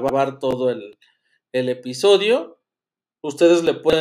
grabar todo el, el episodio. Ustedes le pueden